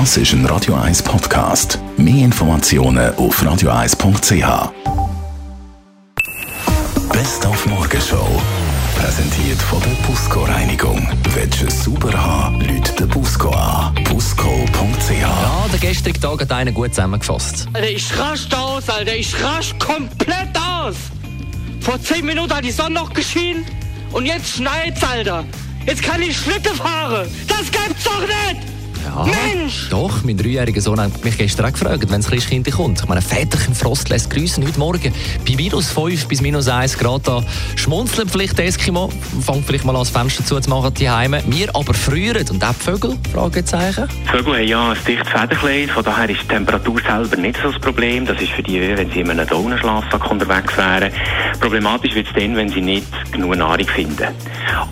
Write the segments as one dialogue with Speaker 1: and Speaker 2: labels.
Speaker 1: Das ist ein Radio 1 Podcast. Mehr Informationen auf radio1.ch. Best auf Morgenshow. Präsentiert von der Busco Reinigung. Willst du es sauber haben, Leute den Busco an. Busco.ch.
Speaker 2: Ja, der gestrige Tag hat einen gut zusammengefasst.
Speaker 3: Alter, ich raste aus, Alter. Ich raste komplett aus. Vor 10 Minuten hat die Sonne noch geschienen und jetzt schneit's, Alter. Jetzt kann ich Schritte fahren. Das gibt's doch nicht.
Speaker 2: Ja,
Speaker 3: Mensch!
Speaker 2: Doch, mein dreijähriger Sohn hat mich gestern auch gefragt, wenn das Christkind kommt. Ich meine, väterchen Frost lässt grüßen heute Morgen bei minus 5 bis minus 1 Grad da. Schmunzeln vielleicht Eskimo, fängt vielleicht mal an, das Fenster zuzumachen, die Heime. Wir aber frieren. Und auch die Vögel? Fragezeichen.
Speaker 4: Vögel haben ja ein dichtes Federkleid, von daher ist die Temperatur selber nicht so das Problem. Das ist für die, wenn sie in einem Daunenschlafsack unterwegs wären. Problematisch wird es dann, wenn sie nicht genug Nahrung finden.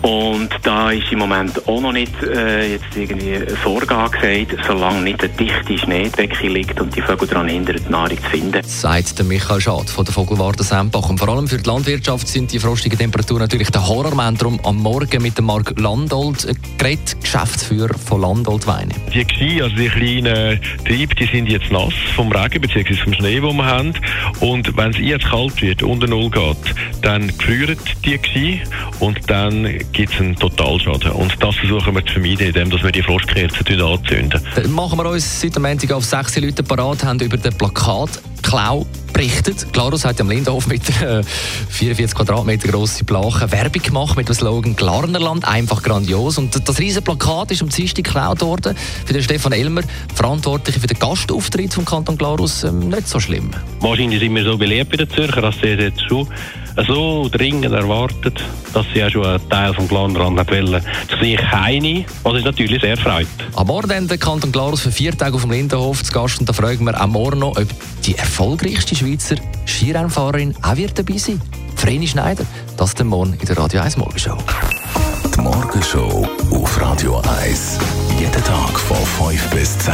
Speaker 4: Und da ist im Moment auch noch nicht äh, jetzt irgendwie Sorge angesagt, solange nicht eine dichte Schneedecke liegt und die Vögel daran hindern, die Nahrung zu finden.
Speaker 2: Sagt der Michael Schad von der Vogelwarte Sempach. Und vor allem für die Landwirtschaft sind die frostigen Temperaturen natürlich der Horrormoment. Darum am Morgen mit dem Marc Landolt äh, geredet, Geschäftsführer von Landolt Weine.
Speaker 5: Die Ski, also die kleinen Triebe, die sind jetzt nass vom Regen bzw. vom Schnee, den wir haben. Und wenn es jetzt kalt wird, unter Null geht, dann gefrieren die Ski und dann gibt es einen Totalschaden. Und das versuchen wir zu vermeiden, indem wir die Frostkerzen anzünden.
Speaker 2: Dann machen wir uns seit dem Montag auf sechs Leute parat, haben über den Plakatklau berichtet. Glarus hat am Lindenhof mit einer 44 Quadratmeter grossen Blache Werbung gemacht mit dem Slogan Glarnerland, einfach grandios. Und das riesige Plakat ist am Dienstag geklaut worden. Für den Stefan Elmer, Verantwortliche für den Gastauftritt vom Kanton Glarus, ähm, nicht so schlimm.
Speaker 5: Wahrscheinlich sind wir so beliebt bei den Zürcher, dass sie jetzt schon so dringend erwartet, dass sie auch schon einen Teil vom Glarnerland hat wollen. Das sehe ich keine, was uns natürlich sehr freut.
Speaker 2: Am Morgen dann der Kanton Glarus für vier Tage auf dem Lindenhof zu Gast. Und da fragen wir am Morgen noch, ob die erfolgreichste Schweizer Skirennfahrerin auch wird dabei sein. Vreni Schneider, das der Morgen in der Radio 1 Morgenshow.
Speaker 1: Die Morgenshow auf Radio 1. Jeden Tag von 5 bis 10.